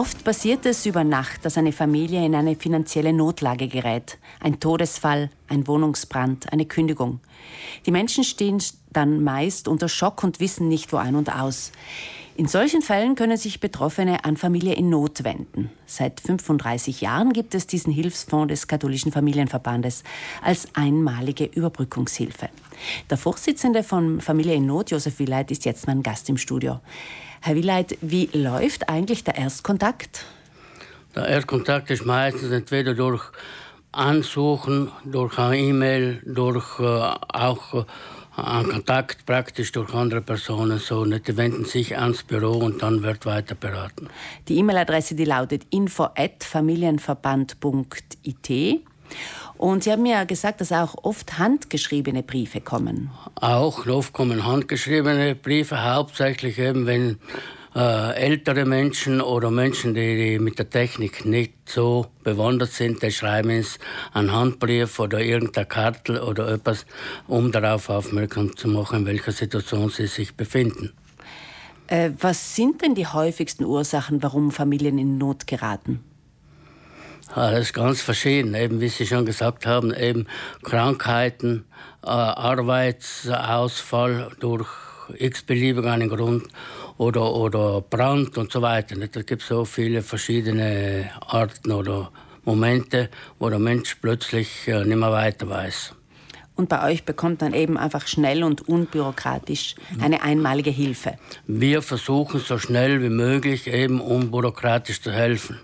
Oft passiert es über Nacht, dass eine Familie in eine finanzielle Notlage gerät. Ein Todesfall, ein Wohnungsbrand, eine Kündigung. Die Menschen stehen dann meist unter Schock und wissen nicht wo ein und aus. In solchen Fällen können sich Betroffene an Familie in Not wenden. Seit 35 Jahren gibt es diesen Hilfsfonds des Katholischen Familienverbandes als einmalige Überbrückungshilfe. Der Vorsitzende von Familie in Not, Josef Willeit, ist jetzt mein Gast im Studio. Herr Willeit, wie läuft eigentlich der Erstkontakt? Der Erstkontakt ist meistens entweder durch Ansuchen, durch eine E-Mail, durch äh, auch äh, Kontakt praktisch durch andere Personen. So, die wenden sich ans Büro und dann wird weiter beraten. Die E-Mail-Adresse die lautet info@familienverband.it. Und Sie haben mir ja gesagt, dass auch oft handgeschriebene Briefe kommen. Auch oft kommen handgeschriebene Briefe, hauptsächlich eben, wenn äh, ältere Menschen oder Menschen, die, mit der Technik nicht so bewandert sind, die schreiben es einen Handbrief oder irgendeine Karte oder etwas, um darauf aufmerksam zu machen, in welcher Situation sie sich befinden. Äh, was sind denn die häufigsten Ursachen, warum Familien in Not geraten? Ah, das ist ganz verschieden. Eben, wie Sie schon gesagt haben, eben Krankheiten, äh, Arbeitsausfall durch x-beliebigen Grund oder, oder Brand und so weiter. Da gibt so viele verschiedene Arten oder Momente, wo der Mensch plötzlich äh, nicht mehr weiter weiß. Und bei euch bekommt man eben einfach schnell und unbürokratisch eine einmalige Hilfe. Wir versuchen so schnell wie möglich eben unbürokratisch zu helfen.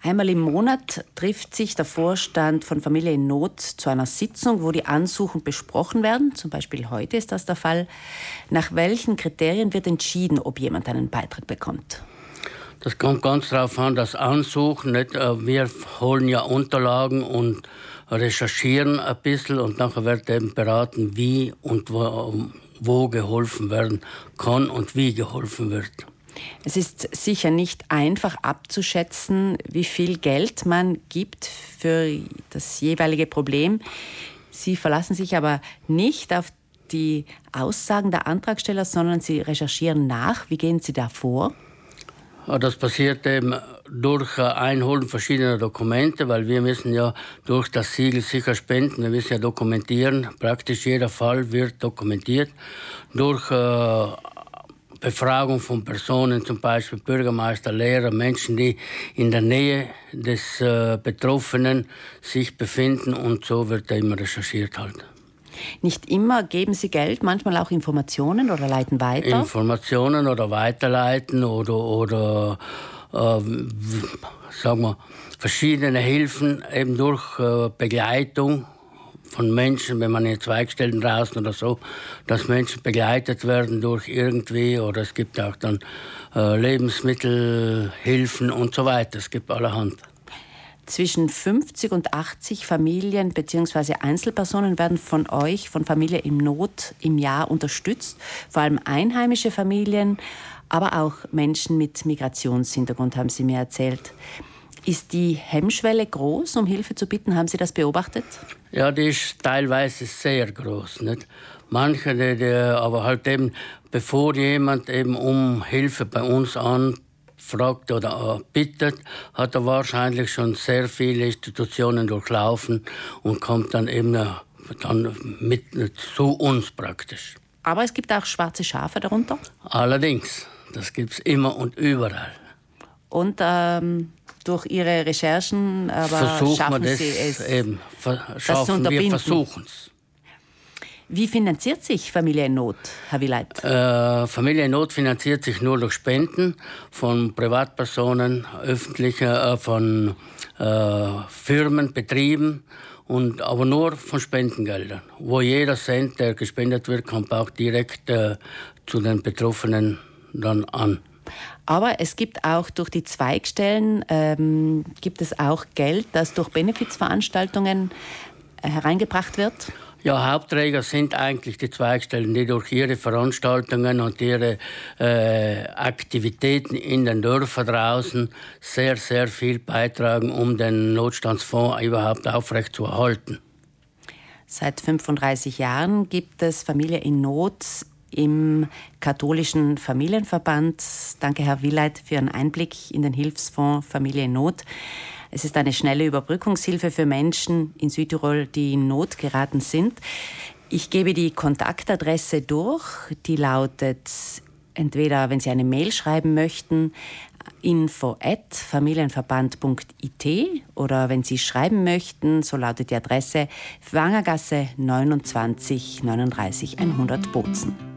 Einmal im Monat trifft sich der Vorstand von Familie in Not zu einer Sitzung, wo die Ansuchen besprochen werden. Zum Beispiel heute ist das der Fall. Nach welchen Kriterien wird entschieden, ob jemand einen Beitrag bekommt? Das kommt ganz darauf an, das Ansuchen. Nicht? Äh, wir holen ja Unterlagen und recherchieren ein bisschen und nachher wird eben beraten, wie und wo, wo geholfen werden kann und wie geholfen wird. Es ist sicher nicht einfach abzuschätzen, wie viel Geld man gibt für das jeweilige Problem. Sie verlassen sich aber nicht auf die Aussagen der Antragsteller, sondern Sie recherchieren nach. Wie gehen Sie da vor? Das passiert eben durch Einholen verschiedener Dokumente, weil wir müssen ja durch das Siegel sicher spenden, wir müssen ja dokumentieren. Praktisch jeder Fall wird dokumentiert. Durch äh, Befragung von Personen, zum Beispiel Bürgermeister, Lehrer, Menschen, die in der Nähe des äh, Betroffenen sich befinden und so wird immer recherchiert halt. Nicht immer geben Sie Geld, manchmal auch Informationen oder leiten weiter? Informationen oder weiterleiten oder, oder äh, sagen wir, verschiedene Hilfen eben durch äh, Begleitung von Menschen, wenn man in Zweigstellen draußen oder so, dass Menschen begleitet werden durch irgendwie oder es gibt auch dann äh, Lebensmittelhilfen und so weiter. Es gibt allerhand. Zwischen 50 und 80 Familien bzw. Einzelpersonen werden von euch, von Familie im Not, im Jahr unterstützt. Vor allem einheimische Familien, aber auch Menschen mit Migrationshintergrund, haben Sie mir erzählt. Ist die Hemmschwelle groß, um Hilfe zu bitten? Haben Sie das beobachtet? Ja, die ist teilweise sehr groß. Nicht? Manche, die, die, aber halt eben, bevor jemand eben um Hilfe bei uns anfragt oder bittet, hat er wahrscheinlich schon sehr viele Institutionen durchlaufen und kommt dann eben dann mit zu uns praktisch. Aber es gibt auch schwarze Schafe darunter? Allerdings, das gibt es immer und überall. Und ähm, durch Ihre Recherchen, aber Versuchen schaffen wir Sie es, eben, schaffen das wir versuchen es. Wie finanziert sich Familie in Not, Herr Willeit? Äh, Familie in Not finanziert sich nur durch Spenden von Privatpersonen, öffentlicher, äh, von äh, Firmen, Betrieben und aber nur von Spendengeldern, wo jeder Cent, der gespendet wird, kommt auch direkt äh, zu den Betroffenen dann an. Aber es gibt auch durch die Zweigstellen ähm, gibt es auch Geld, das durch Benefizveranstaltungen äh, hereingebracht wird. Ja, Hauptträger sind eigentlich die Zweigstellen, die durch ihre Veranstaltungen und ihre äh, Aktivitäten in den Dörfern draußen sehr, sehr viel beitragen, um den Notstandsfonds überhaupt aufrechtzuerhalten. Seit 35 Jahren gibt es Familie in Not im katholischen Familienverband. Danke, Herr Willeit, für Ihren Einblick in den Hilfsfonds Familie in Not. Es ist eine schnelle Überbrückungshilfe für Menschen in Südtirol, die in Not geraten sind. Ich gebe die Kontaktadresse durch, die lautet entweder, wenn Sie eine Mail schreiben möchten, info at familienverband.it oder wenn Sie schreiben möchten, so lautet die Adresse Wangergasse 29 39 100 Bozen.